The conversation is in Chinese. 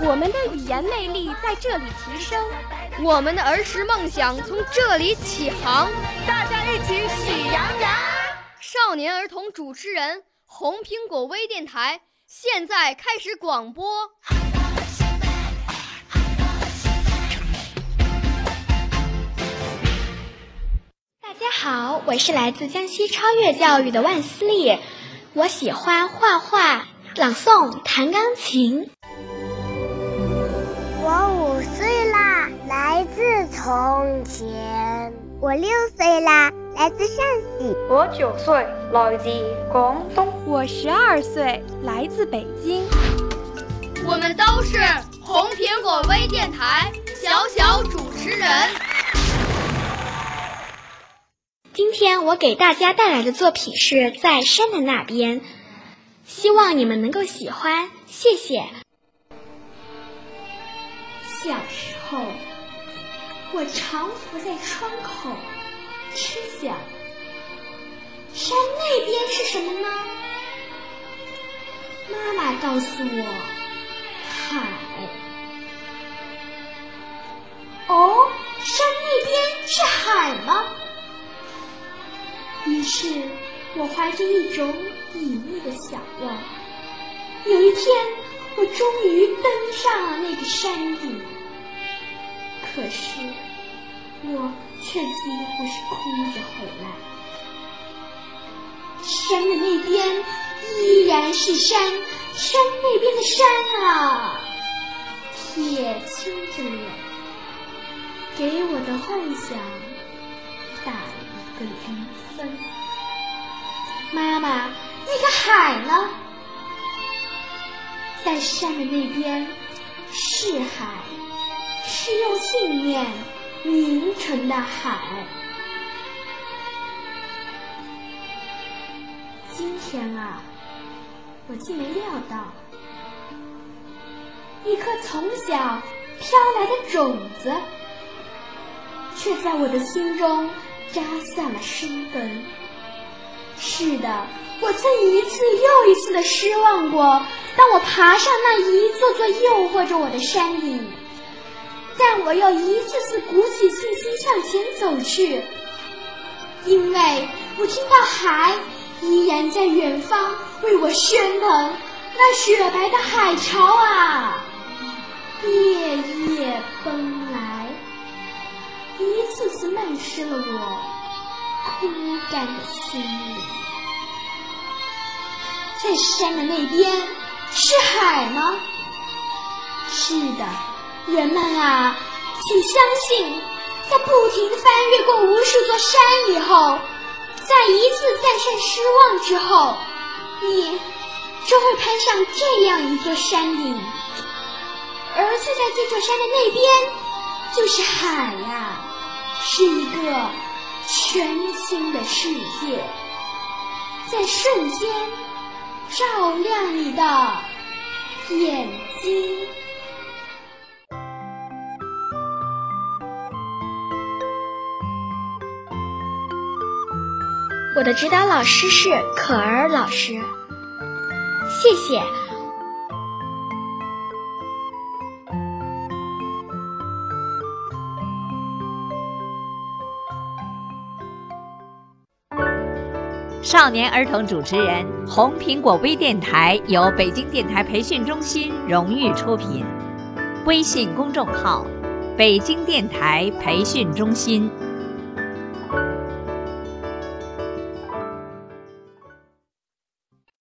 我们的语言魅力在这里提升，我们的儿时梦想从这里起航。大家一起喜羊羊。少年儿童主持人，红苹果微电台。现在开始广播。大家好，我是来自江西超越教育的万思丽，我喜欢画画、朗诵、弹钢琴。从前。我六岁啦。来自陕西，我九岁，来自广东，我十二岁，来自北京。我们都是红苹果微电台小小主持人。今天我给大家带来的作品是在山的那边，希望你们能够喜欢，谢谢。小时候，我常伏在窗口。吃想，山那边是什么呢？妈妈告诉我，海。哦，山那边是海吗？于是我怀着一种隐秘的想望，有一天我终于登上了那个山顶。可是我。却几乎是哭着回来。山的那边依然是山，山那边的山啊，铁青着脸，给我的幻想打了一个零分。妈妈，那个海呢？在山的那边是海，是用信念。凝成的海。今天啊，我竟没料到，一颗从小飘来的种子，却在我的心中扎下了深根。是的，我曾一次又一次的失望过，当我爬上那一座座诱惑着我的山顶。但我要一次次鼓起信心向前走去，因为我听到海依然在远方为我喧腾，那雪白的海潮啊，夜夜奔来，一次次漫湿了我枯干的心灵。在山的那边是海吗？是的。人们啊，请相信，在不停翻越过无数座山以后，在一次再三失望之后，你就会攀上这样一座山顶，而就在这座山的那边，就是海呀，是一个全新的世界，在瞬间照亮你的眼睛。我的指导老师是可儿老师，谢谢。少年儿童主持人，红苹果微电台由北京电台培训中心荣誉出品，微信公众号：北京电台培训中心。